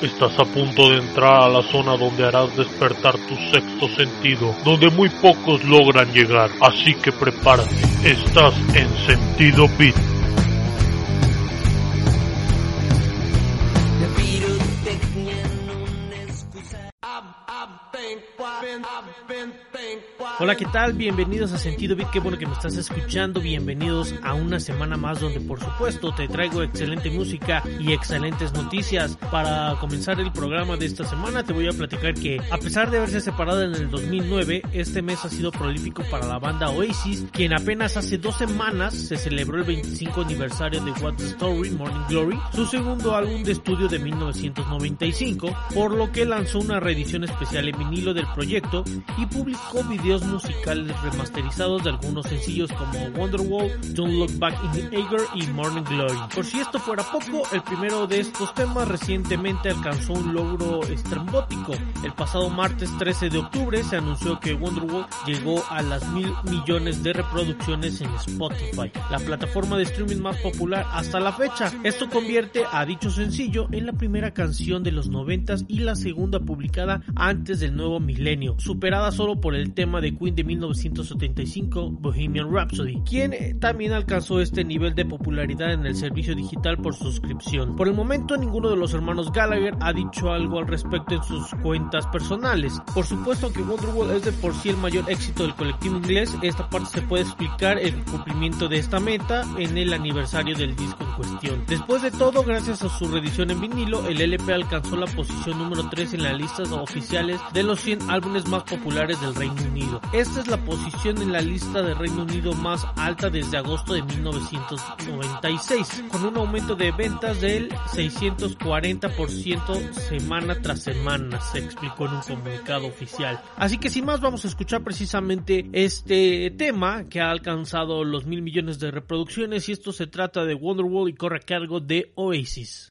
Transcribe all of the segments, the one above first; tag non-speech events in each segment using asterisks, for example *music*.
Estás a punto de entrar a la zona donde harás despertar tu sexto sentido, donde muy pocos logran llegar, así que prepárate. Estás en sentido beat. Hola, ¿qué tal? Bienvenidos a Sentido Beat, qué bueno que me estás escuchando. Bienvenidos a una semana más donde por supuesto te traigo excelente música y excelentes noticias. Para comenzar el programa de esta semana te voy a platicar que a pesar de haberse separado en el 2009, este mes ha sido prolífico para la banda Oasis, quien apenas hace dos semanas se celebró el 25 aniversario de What's the Story, Morning Glory, su segundo álbum de estudio de 1995, por lo que lanzó una reedición especial en vinilo del proyecto y publicó videos musicales remasterizados de algunos sencillos como Wonderwall, Don't Look Back in Anger y Morning Glory. Por si esto fuera poco, el primero de estos temas recientemente alcanzó un logro estrambótico. El pasado martes 13 de octubre se anunció que Wonderwall llegó a las mil millones de reproducciones en Spotify, la plataforma de streaming más popular hasta la fecha. Esto convierte a dicho sencillo en la primera canción de los 90 y la segunda publicada antes del nuevo milenio, superada solo por el tema de Queen de 1975, Bohemian Rhapsody, quien eh, también alcanzó este nivel de popularidad en el servicio digital por suscripción. Por el momento ninguno de los hermanos Gallagher ha dicho algo al respecto en sus cuentas personales. Por supuesto que Wonderwall es de por sí el mayor éxito del colectivo inglés, esta parte se puede explicar el cumplimiento de esta meta en el aniversario del disco en cuestión. Después de todo, gracias a su reedición en vinilo, el LP alcanzó la posición número 3 en las listas oficiales de los 100 álbumes más populares del Reino Unido. Esta es la posición en la lista de Reino Unido más alta desde agosto de 1996, con un aumento de ventas del 640% semana tras semana, se explicó en un comunicado oficial. Así que sin más vamos a escuchar precisamente este tema que ha alcanzado los mil millones de reproducciones y esto se trata de Wonderwall y corre a cargo de Oasis.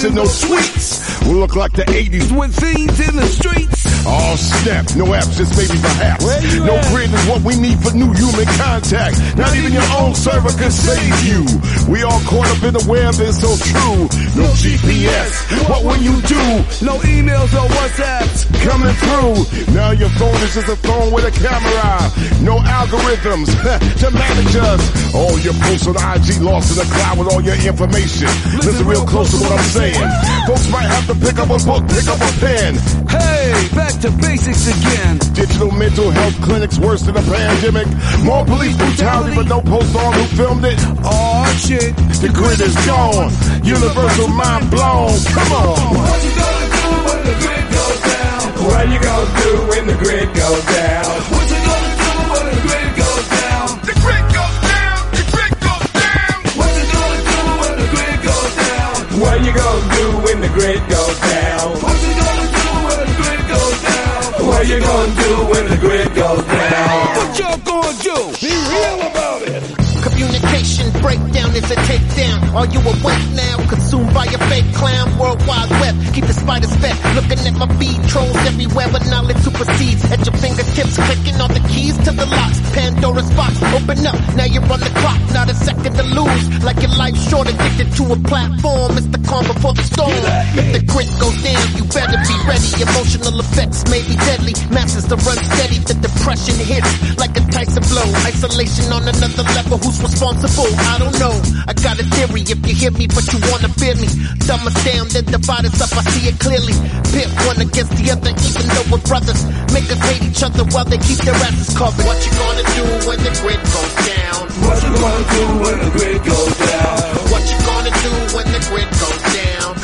In and those sweets. Will look like the 80s with things Not even your own server can save you. We all caught up in the web, it's so true. No GPS, what will you do? No emails or WhatsApps. Coming through. Now your phone is just a phone with a camera. No algorithms *laughs* to manage us. All your posts on IG lost in the cloud with all your information. Listen real close to what I'm saying. Folks might have to pick up a book, pick up a pen. Hey, back to basics again. Digital mental health clinics worse than a pandemic. More police brutality, but no post on who filmed it. Oh shit. The grid is gone. Universal mind blown. Come on. What you gonna do when the grid goes down? What you gonna do when the grid goes down? What you gonna do when the grid goes down? The grid goes down. The grid goes down. What you gonna do when the grid goes down? What you gonna do when the grid goes down? You gonna do when the grid goes down? What y'all gonna do? Be real. Communication breakdown is a takedown. Are you awake now? Consumed by a fake clown. World Wide Web. Keep the spiders fed. Looking at my feed. Trolls everywhere, but knowledge supersedes. At your fingertips, clicking on the keys to the locks. Pandora's box. Open up. Now you're on the clock. Not a second to lose. Like your life short. Addicted to a platform. It's the calm before the storm. If the grid goes down, you better be ready. Emotional effects may be deadly. Masses to run steady. The depression hits like a Tyson blow. Isolation on another level. Who's responsible? I don't know. I got a theory. If you hear me, but you wanna fear me. Dumb us down, then divide us up. I see it clearly. Pit one against the other, even though we're brothers. Make us hate each other while they keep their asses covered. What you gonna do when the grid goes down? What you gonna do when the grid goes down? What you gonna do when the grid goes down?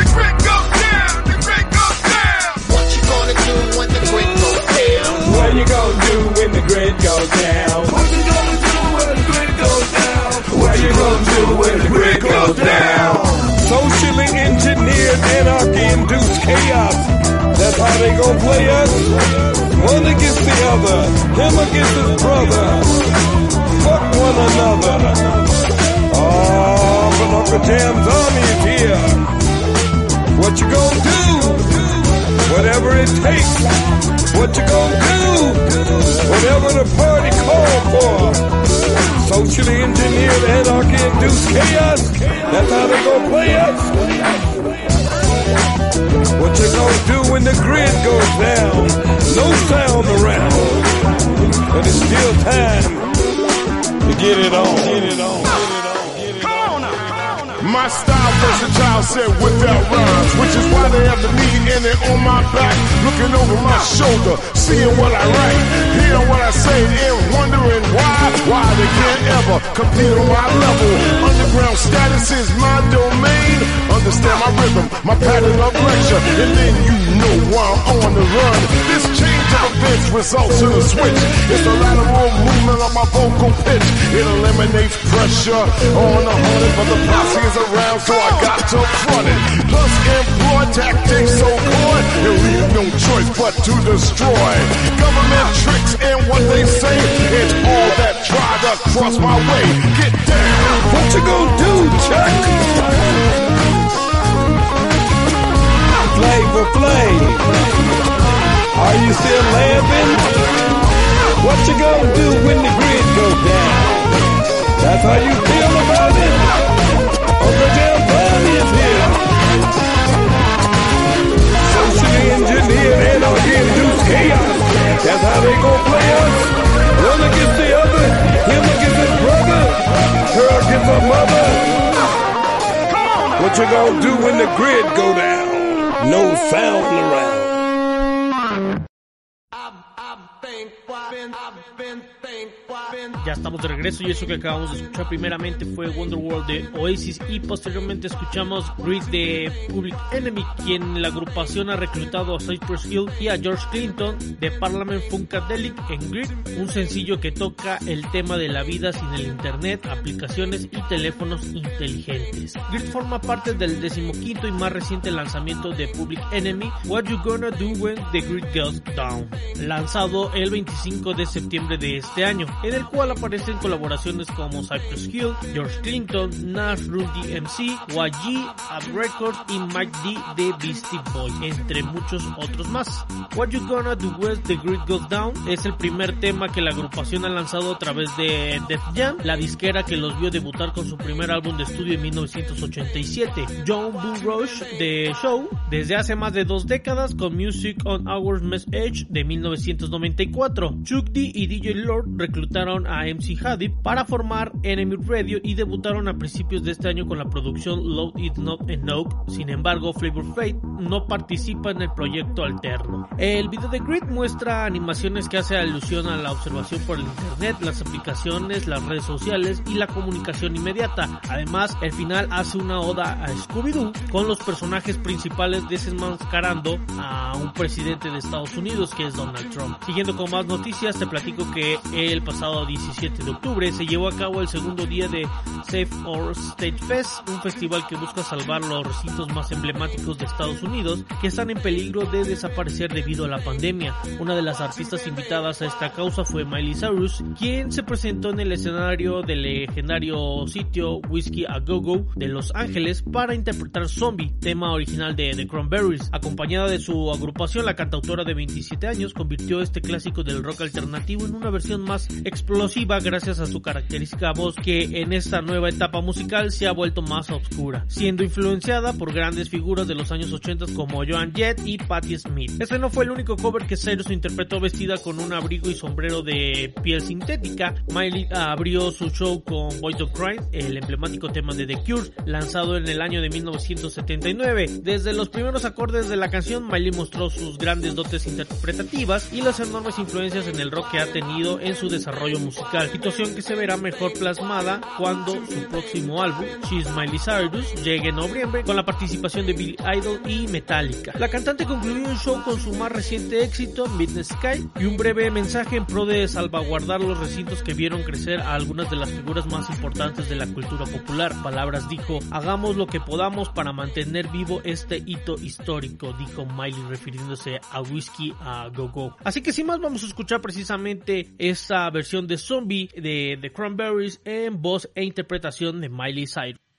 Chaos. Uh, that's how they gonna play us. One against the other, him against his brother. Fuck one another. Oh, but Uncle Jam's army is here. What you gonna do? Whatever it takes. What you gonna do? Whatever the party call for. Socially engineered anarchy induced chaos. That's how they gonna play us. What you gonna do when the grid goes down? No sound around. But it's still time to get it on. Get it on. My style versatile said without rhymes, which is why they have the me in it on my back, looking over my shoulder, seeing what I write, hearing what I say, and wondering why, why they can't ever compete on my level. Underground status is my domain. Understand my rhythm, my pattern of lecture, and then you why I'm on the run. This change of events results in a switch. It's the lateral movement of my vocal pitch. It eliminates pressure on the hundred, but the posse is around, so I got to front it. Plus, employ tactics so good, you leave no choice but to destroy. Government tricks and what they say, it's all that try to cross my way. Get down. What you gonna do, Chuck? Flavor Flav. Are you still laughing? What you gonna do when the grid goes down? That's how you feel about it? Uncle Jam Bunny is here. Socially engineered anarchy induced chaos. That's how they gonna play us. One against the other, him against his brother, her against her mother. What you gonna do when the grid go down? No sound around. Ya estamos de regreso y eso que acabamos de escuchar primeramente fue Wonderworld de Oasis y posteriormente escuchamos Greed de Public Enemy, quien la agrupación ha reclutado a Cypress Hill y a George Clinton de Parliament Funkadelic en Greed, un sencillo que toca el tema de la vida sin el internet, aplicaciones y teléfonos inteligentes. Greed forma parte del decimoquinto y más reciente lanzamiento de Public Enemy, What You Gonna Do When the Greed Goes Down, lanzado el 25 de septiembre de este año, en el cual aparecen colaboraciones como Cypress Hill, George Clinton, Nash Rudy MC, YG, Ab Records y Mike D de Beastie Boy, entre muchos otros más. What You Gonna Do When the Greed Goes Down es el primer tema que la agrupación ha lanzado a través de Def Jam, la disquera que los vio debutar con su primer álbum de estudio en 1987. John Bull Rush de Show, desde hace más de dos décadas con Music on Our Message de 1994. Chuck D y DJ Lord reclutaron a MC Hadid para formar Enemy Radio y debutaron a principios de este año con la producción Load It Not Enough. Sin embargo, Flavor Fate no participa en el proyecto alterno. El video de Grid muestra animaciones que hace alusión a la observación por el internet, las aplicaciones, las redes sociales y la comunicación inmediata. Además, el final hace una oda a Scooby-Doo con los personajes principales desenmascarando a un presidente de Estados Unidos que es Donald Trump. Siguiendo con más noticias, te platico que el pasado 17 de octubre se llevó a cabo el segundo día de Safe Our Stage Fest, un festival que busca salvar los recintos más emblemáticos de Estados Unidos que están en peligro de desaparecer debido a la pandemia. Una de las artistas invitadas a esta causa fue Miley Cyrus, quien se presentó en el escenario del legendario sitio Whiskey a Go Go de Los Ángeles para interpretar Zombie, tema original de The Cranberries. Acompañada de su agrupación, la cantautora de 27 años convirtió este clásico del rock alternativo en una versión más explosiva gracias a su característica voz que en esta nueva etapa musical se ha vuelto más oscura, siendo influenciada por grandes figuras de los años 80 como Joan Jett y Patti Smith. Este no fue el único cover que Cyrus interpretó vestida con un abrigo y sombrero de piel sintética. Miley abrió su show con Voice of Crime, el emblemático tema de The Cure, lanzado en el año de 1979. Desde los primeros acordes de la canción, Miley mostró sus grandes dotes interpretativas y las enormes influencias en el rock que ha tenido en su desarrollo musical, situación que se verá mejor plasmada cuando su próximo álbum, She's Miley Cyrus, llegue en noviembre con la participación de Billy Idol y Metallica. La cantante concluyó el show con su más reciente éxito, Midnight Sky, y un breve mensaje en pro de salvaguardar los recintos que vieron crecer a algunas de las figuras más importantes de la cultura popular. Palabras dijo, hagamos lo que podamos para mantener vivo este hito histórico, dijo Miley refiriéndose a Whiskey a Go Go. Así que sin más vamos a escuchar precisamente esta versión de Zombie de The Cranberries en voz e interpretación de Miley Cyrus.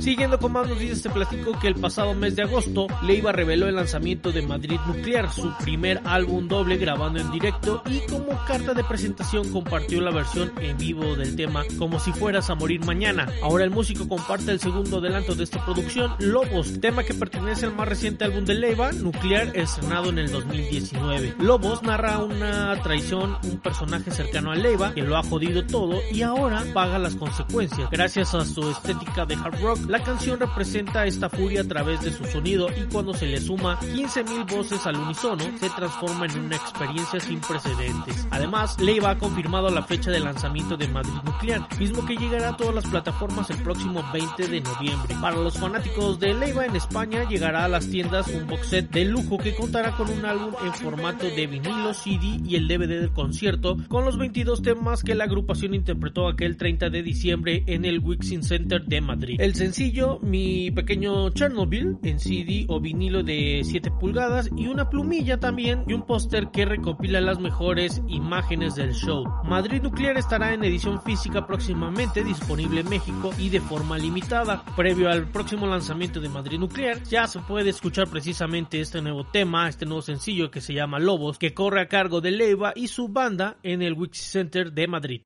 Siguiendo con más noticias, te platico que el pasado mes de agosto, Leiva reveló el lanzamiento de Madrid Nuclear, su primer álbum doble grabando en directo y como carta de presentación compartió la versión en vivo del tema Como si fueras a morir mañana. Ahora el músico comparte el segundo adelanto de esta producción, Lobos, tema que pertenece al más reciente álbum de Leiva, Nuclear, estrenado en el 2019. Lobos narra una traición, un personaje cercano a Leiva que lo ha jodido todo y ahora paga las consecuencias. Gracias a su estética de hard rock, la canción representa esta furia a través de su sonido y cuando se le suma 15.000 voces al unísono, se transforma en una experiencia sin precedentes. Además, Leiva ha confirmado la fecha de lanzamiento de Madrid Nuclear, mismo que llegará a todas las plataformas el próximo 20 de noviembre. Para los fanáticos de Leiva en España, llegará a las tiendas un box set de lujo que contará con un álbum en formato de vinilo, CD y el DVD del concierto, con los 22 temas que la agrupación interpretó aquel 30 de diciembre en el Wixing Center de Madrid. El sencillo Mi Pequeño Chernobyl en CD o vinilo de 7 pulgadas y una plumilla también y un póster que recopila las mejores imágenes del show. Madrid Nuclear estará en edición física próximamente disponible en México y de forma limitada. Previo al próximo lanzamiento de Madrid Nuclear ya se puede escuchar precisamente este nuevo tema, este nuevo sencillo que se llama Lobos, que corre a cargo de Leiva y su banda en el Wix Center de Madrid.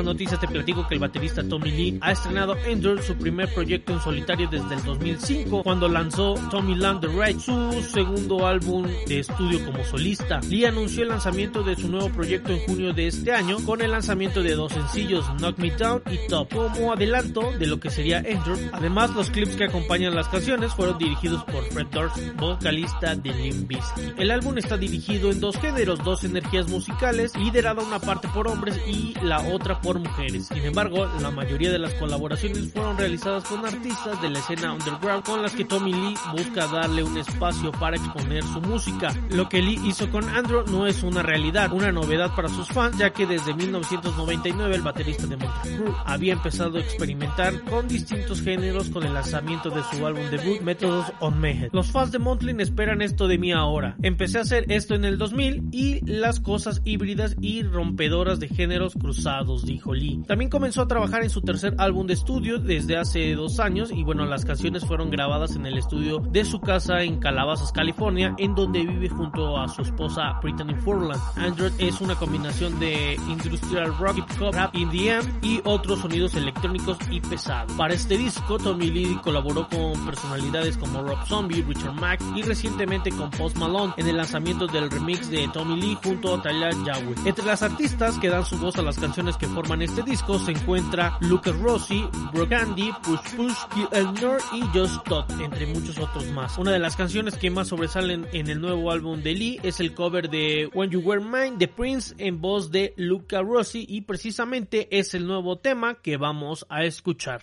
Más noticias, te platico que el baterista Tommy Lee ha estrenado Ender, su primer proyecto en solitario desde el 2005, cuando lanzó Tommy Land the Right, su segundo álbum de estudio como solista. Lee anunció el lanzamiento de su nuevo proyecto en junio de este año, con el lanzamiento de dos sencillos, Knock Me Down y Top, como adelanto de lo que sería Ender. Además, los clips que acompañan las canciones fueron dirigidos por Fred Durst, vocalista de Limp Bizkit. El álbum está dirigido en dos géneros, dos energías musicales, liderada una parte por hombres y la otra por mujeres. Sin embargo, la mayoría de las colaboraciones fueron realizadas con artistas de la escena underground con las que Tommy Lee busca darle un espacio para exponer su música. Lo que Lee hizo con Andrew no es una realidad, una novedad para sus fans, ya que desde 1999 el baterista de Motley Crue había empezado a experimentar con distintos géneros con el lanzamiento de su álbum debut Methods on Mayhem. Los fans de Motley esperan esto de mí ahora. Empecé a hacer esto en el 2000 y las cosas híbridas y rompedoras de géneros cruzados, dijo Lee. También comenzó a trabajar en su tercer álbum de estudio desde hace dos años y bueno, las canciones fueron grabadas en el estudio de su casa en Calabasas, California, en donde vive junto a su esposa Brittany Furlan. Android es una combinación de industrial rock, hip hop, rap, EDM y otros sonidos electrónicos y pesados. Para este disco, Tommy Lee colaboró con personalidades como Rob Zombie, Richard Mack y recientemente con Post Malone en el lanzamiento del remix de Tommy Lee junto a Tyler Yahweh. Entre las artistas que dan su voz a las canciones que forman este disco se encuentra Lucas Rossi, Brooke Andy, Push Push, Elnor y Just Todd, entre muchos otros más. Una de las canciones que más sobresalen en el nuevo álbum de Lee es el cover de When You Were Mine de Prince en voz de Luca Rossi y precisamente es el nuevo tema que vamos a escuchar.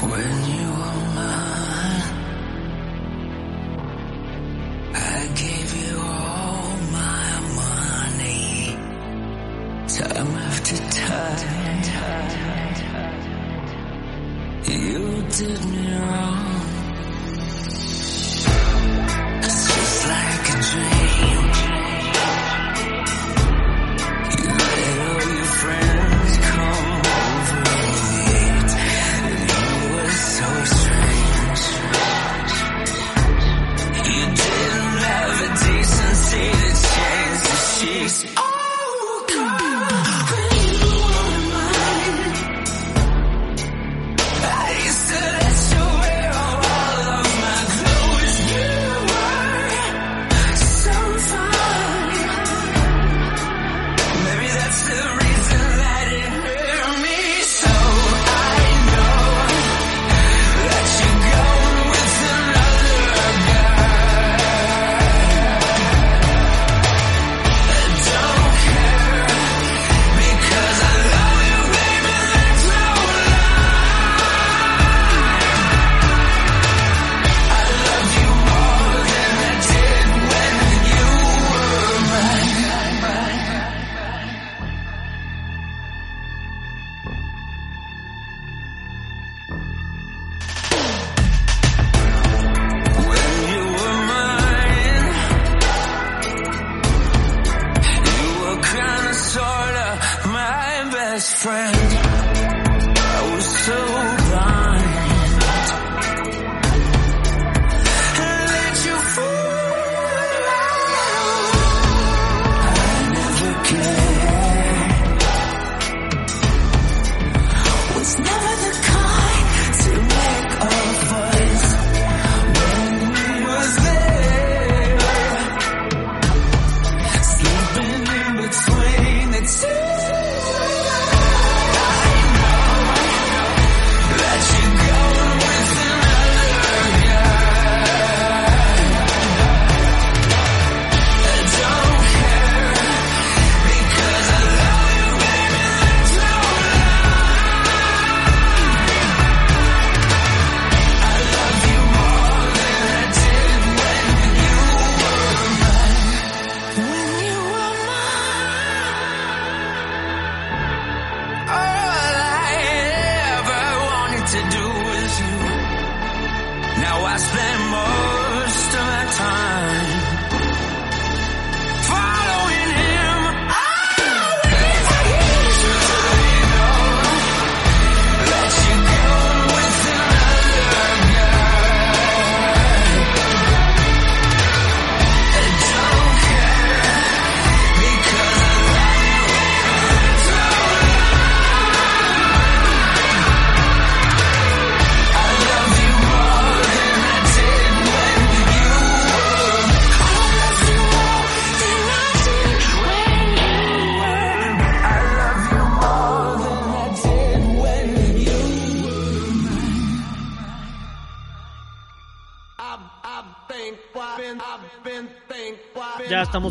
When time. You did me wrong.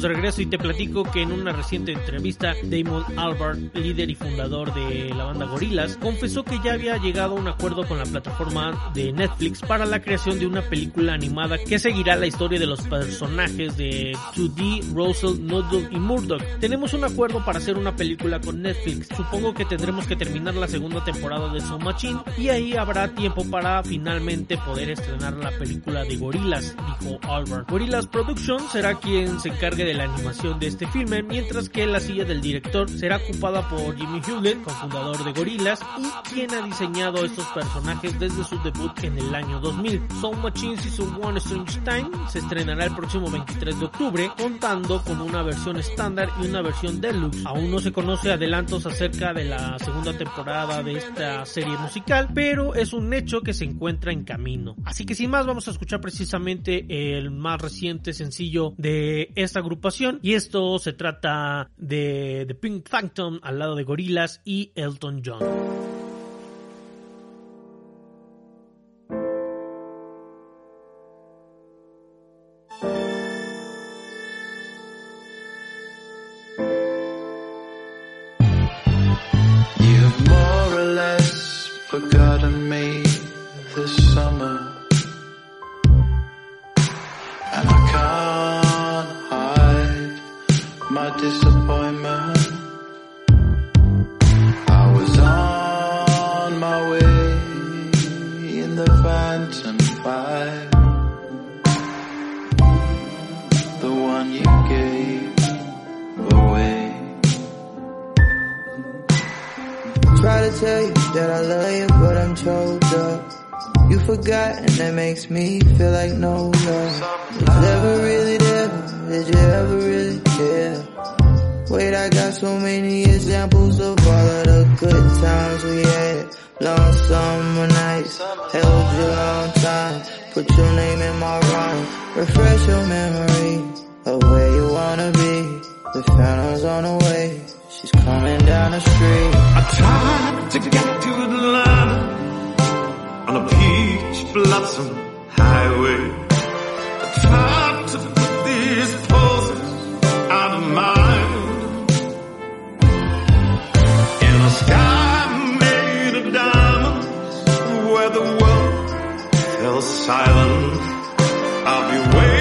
Estamos de y te platico que en una reciente entrevista, Damon Albarn, líder y fundador de la banda Gorillaz, confesó que ya había llegado a un acuerdo con la plataforma de Netflix para la creación de una película animada que seguirá la historia de los personajes de 2D, Russell, Noodle y Murdoch. Tenemos un acuerdo para hacer una película con Netflix. Supongo que tendremos que terminar la segunda temporada de Soul Machine y ahí habrá tiempo para finalmente poder estrenar la película de Gorillaz, dijo Albarn. Gorillaz Productions será quien se encargue de la animación de este filme, mientras que la silla del director será ocupada por Jimmy Hewlett, cofundador de Gorillaz, y quien ha diseñado estos personajes desde su debut en el año 2000. Soul Machine Season 1 Strange Time se estrenará el próximo 23 de octubre, contando con una versión estándar y una versión deluxe. Aún no se conoce adelantos acerca de la segunda temporada de esta serie musical, pero es un hecho que se encuentra en camino. Así que sin más vamos a escuchar precisamente el más reciente sencillo de esta agrupación y esto se trata de The Pink Phantom al lado de Gorillaz y Elton John. To get to Atlanta on a peach blossom highway. I tried to put these poses out of mind. In a sky made of diamonds where the world fell silent. I'll be waiting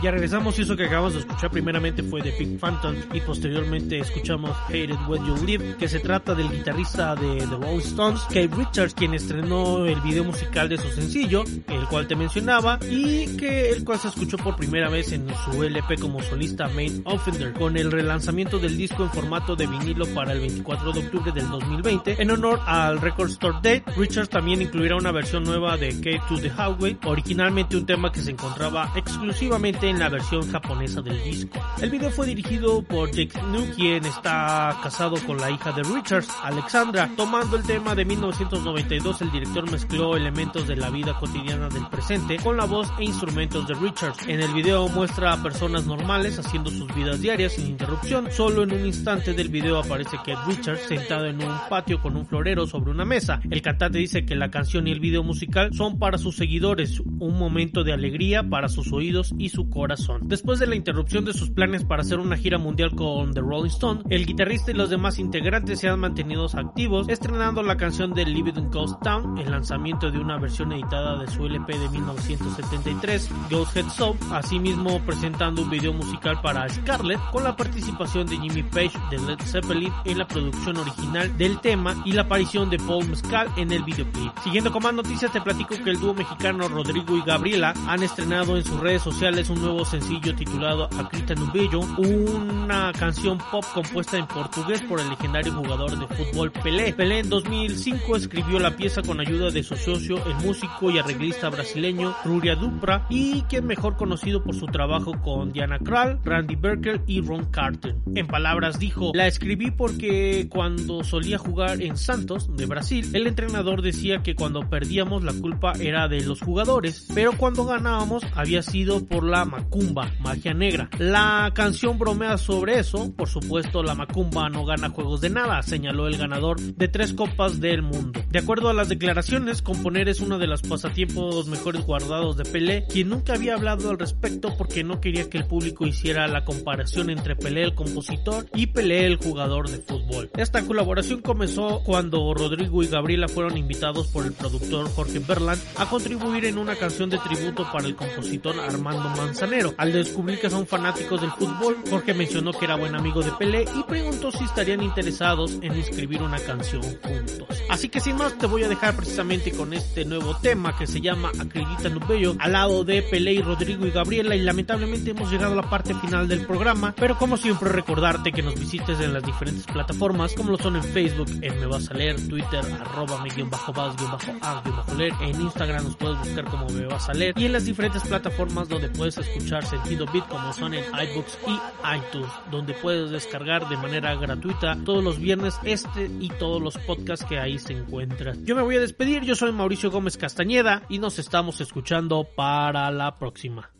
Ya regresamos eso que acabamos de escuchar primeramente fue de Big Phantom y posteriormente escuchamos Hated When You Live, que se trata del guitarrista de The Rolling Stones, Kate Richards, quien estrenó el video musical de su sencillo, el cual te mencionaba, y que el cual se escuchó por primera vez en su LP como solista Main Offender, con el relanzamiento del disco en formato de vinilo para el 24 de octubre del 2020, en honor al Record Store Date. Richards también incluirá una versión nueva de Kate to the Highway, originalmente un tema que se encontraba exclusivamente en la versión japonesa del disco. El video fue dirigido por Jake New, quien está casado con la hija de Richards, Alexandra. Tomando el tema de 1992, el director mezcló elementos de la vida cotidiana del presente con la voz e instrumentos de Richards. En el video muestra a personas normales haciendo sus vidas diarias sin interrupción. Solo en un instante del video aparece que Richards sentado en un patio con un florero sobre una mesa. El cantante dice que la canción y el video musical son para sus seguidores, un momento de alegría para sus oídos y su corazón. Después de la interrupción de sus planes para hacer una gira mundial con The Rolling Stone, el guitarrista y los demás integrantes se han mantenido activos, estrenando la canción de Live in Ghost Town, el lanzamiento de una versión editada de su LP de 1973, Ghost Head Soap, asimismo presentando un video musical para Scarlett con la participación de Jimmy Page de Led Zeppelin en la producción original del tema y la aparición de Paul Mescal en el videoclip. Siguiendo con más noticias te platico que el dúo mexicano Rodrigo y Gabriela han estrenado en sus redes sociales un sencillo titulado Acrita no Bello, una canción pop compuesta en portugués por el legendario jugador de fútbol Pelé. Pelé en 2005 escribió la pieza con ayuda de su socio, el músico y arreglista brasileño Ruria Dupra, y quien mejor conocido por su trabajo con Diana Krall, Randy Berker y Ron Carter. En palabras dijo, la escribí porque cuando solía jugar en Santos, de Brasil, el entrenador decía que cuando perdíamos la culpa era de los jugadores, pero cuando ganábamos había sido por la macumba, magia negra. La canción bromea sobre eso, por supuesto la macumba no gana juegos de nada, señaló el ganador de tres copas del mundo. De acuerdo a las declaraciones, componer es uno de los pasatiempos mejores guardados de Pelé, quien nunca había hablado al respecto porque no quería que el público hiciera la comparación entre Pelé el compositor y Pelé el jugador de fútbol. Esta colaboración comenzó cuando Rodrigo y Gabriela fueron invitados por el productor Jorge Berland a contribuir en una canción de tributo para el compositor Armando Manzanero. Al descubrir que son fanáticos del fútbol, Jorge mencionó que era buen amigo de Pelé y preguntó si estarían interesados en escribir una canción juntos. Así que sin más te voy a dejar precisamente con este nuevo tema que se llama Acredita no Bello al lado de Pelé y Rodrigo y Gabriela y lamentablemente hemos llegado a la parte final del programa, pero como siempre recordarte que nos visites en las diferentes plataformas como lo son en Facebook, en Me Vas a Leer, Twitter, arroba me guion bajo vas guion bajo a guion bajo leer, en Instagram nos puedes buscar como Me Vas a Leer y en las diferentes plataformas donde puedes escuchar escuchar Sentido Beat como son en iBooks y iTunes, donde puedes descargar de manera gratuita todos los viernes este y todos los podcasts que ahí se encuentran. Yo me voy a despedir, yo soy Mauricio Gómez Castañeda y nos estamos escuchando para la próxima.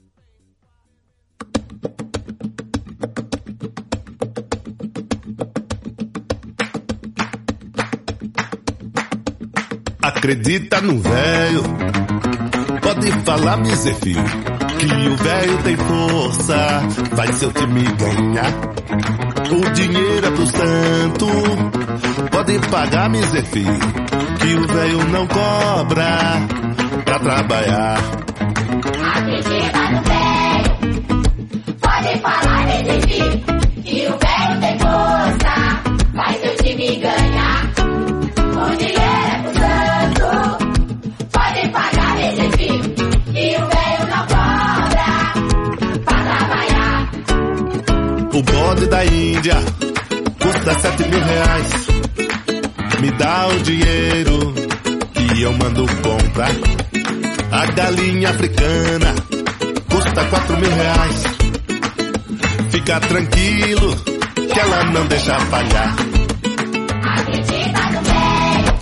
Acredita no velho, pode falar, Zé que o velho tem força, vai seu time ganhar. O dinheiro é pro santo, pode pagar, filho, que o velho não cobra pra trabalhar. Acredita no velho, pode falar, filho, que o velho tem força, vai seu time ganhar. Índia custa sete mil reais. Me dá o dinheiro e eu mando comprar. A galinha africana custa quatro mil reais. Fica tranquilo que ela não deixa falhar. Acredita no velho,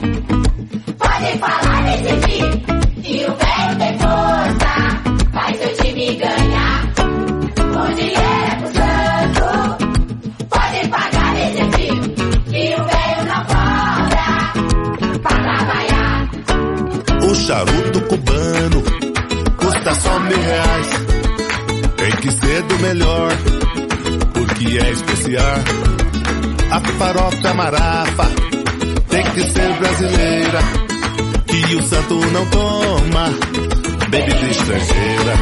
pode falar nesse Do melhor, porque é especial. A farofa marafa tem que ser brasileira. Que o santo não toma bebida estrangeira.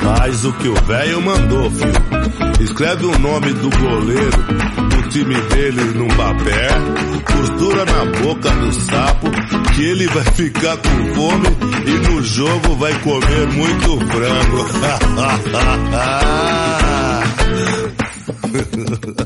Faz o que o velho mandou, filho. Escreve o nome do goleiro time dele num papel. Costura na boca do sapo que ele vai ficar com fome e no jogo vai comer muito frango. *laughs* *laughs*